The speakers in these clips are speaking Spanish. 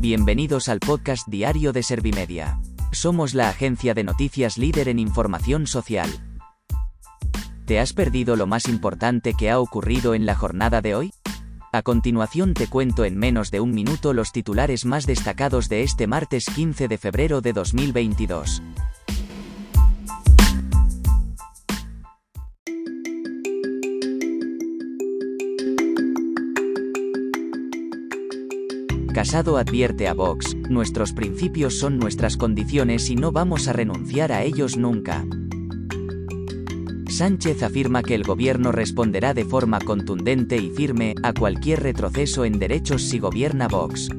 Bienvenidos al podcast diario de Servimedia. Somos la agencia de noticias líder en información social. ¿Te has perdido lo más importante que ha ocurrido en la jornada de hoy? A continuación te cuento en menos de un minuto los titulares más destacados de este martes 15 de febrero de 2022. Casado advierte a Vox, nuestros principios son nuestras condiciones y no vamos a renunciar a ellos nunca. Sánchez afirma que el gobierno responderá de forma contundente y firme a cualquier retroceso en derechos si gobierna Vox.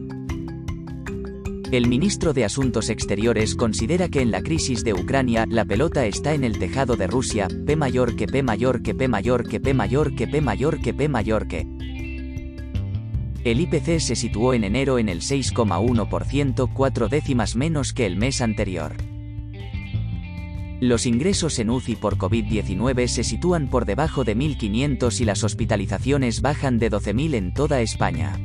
El ministro de Asuntos Exteriores considera que en la crisis de Ucrania la pelota está en el tejado de Rusia, P mayor que P mayor que P mayor que P mayor que P mayor que P mayor que. El IPC se situó en enero en el 6,1%, cuatro décimas menos que el mes anterior. Los ingresos en UCI por COVID-19 se sitúan por debajo de 1.500 y las hospitalizaciones bajan de 12.000 en toda España.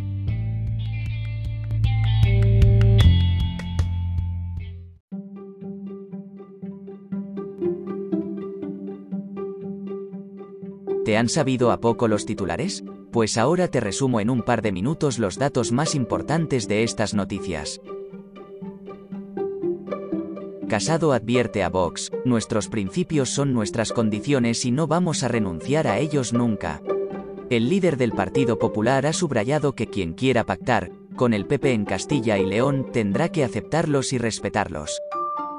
¿Te han sabido a poco los titulares? Pues ahora te resumo en un par de minutos los datos más importantes de estas noticias. Casado advierte a Vox, nuestros principios son nuestras condiciones y no vamos a renunciar a ellos nunca. El líder del Partido Popular ha subrayado que quien quiera pactar, con el PP en Castilla y León tendrá que aceptarlos y respetarlos.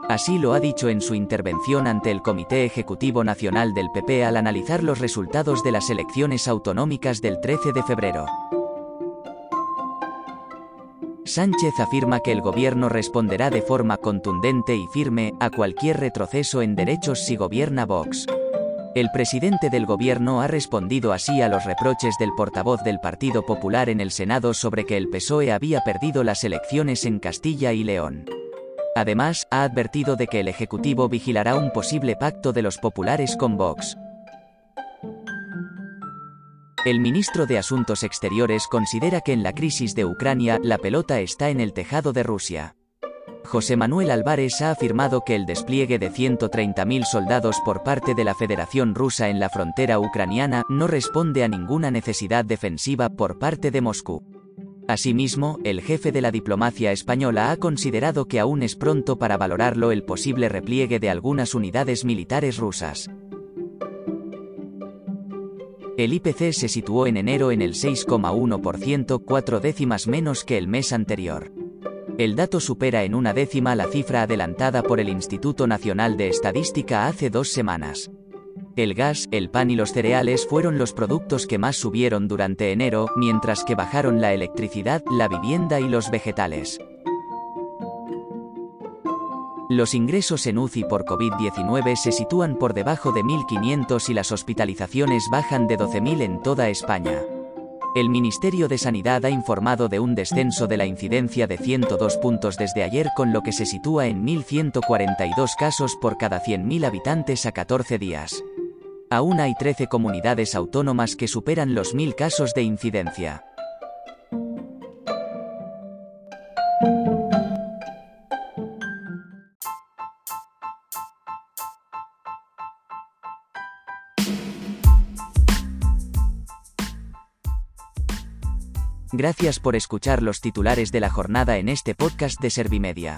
Así lo ha dicho en su intervención ante el Comité Ejecutivo Nacional del PP al analizar los resultados de las elecciones autonómicas del 13 de febrero. Sánchez afirma que el gobierno responderá de forma contundente y firme a cualquier retroceso en derechos si gobierna Vox. El presidente del gobierno ha respondido así a los reproches del portavoz del Partido Popular en el Senado sobre que el PSOE había perdido las elecciones en Castilla y León. Además, ha advertido de que el Ejecutivo vigilará un posible pacto de los populares con Vox. El ministro de Asuntos Exteriores considera que en la crisis de Ucrania la pelota está en el tejado de Rusia. José Manuel Álvarez ha afirmado que el despliegue de 130.000 soldados por parte de la Federación Rusa en la frontera ucraniana no responde a ninguna necesidad defensiva por parte de Moscú. Asimismo, el jefe de la diplomacia española ha considerado que aún es pronto para valorarlo el posible repliegue de algunas unidades militares rusas. El IPC se situó en enero en el 6,1%, cuatro décimas menos que el mes anterior. El dato supera en una décima la cifra adelantada por el Instituto Nacional de Estadística hace dos semanas. El gas, el pan y los cereales fueron los productos que más subieron durante enero, mientras que bajaron la electricidad, la vivienda y los vegetales. Los ingresos en UCI por COVID-19 se sitúan por debajo de 1.500 y las hospitalizaciones bajan de 12.000 en toda España. El Ministerio de Sanidad ha informado de un descenso de la incidencia de 102 puntos desde ayer con lo que se sitúa en 1.142 casos por cada 100.000 habitantes a 14 días. Aún hay 13 comunidades autónomas que superan los 1.000 casos de incidencia. Gracias por escuchar los titulares de la jornada en este podcast de Servimedia.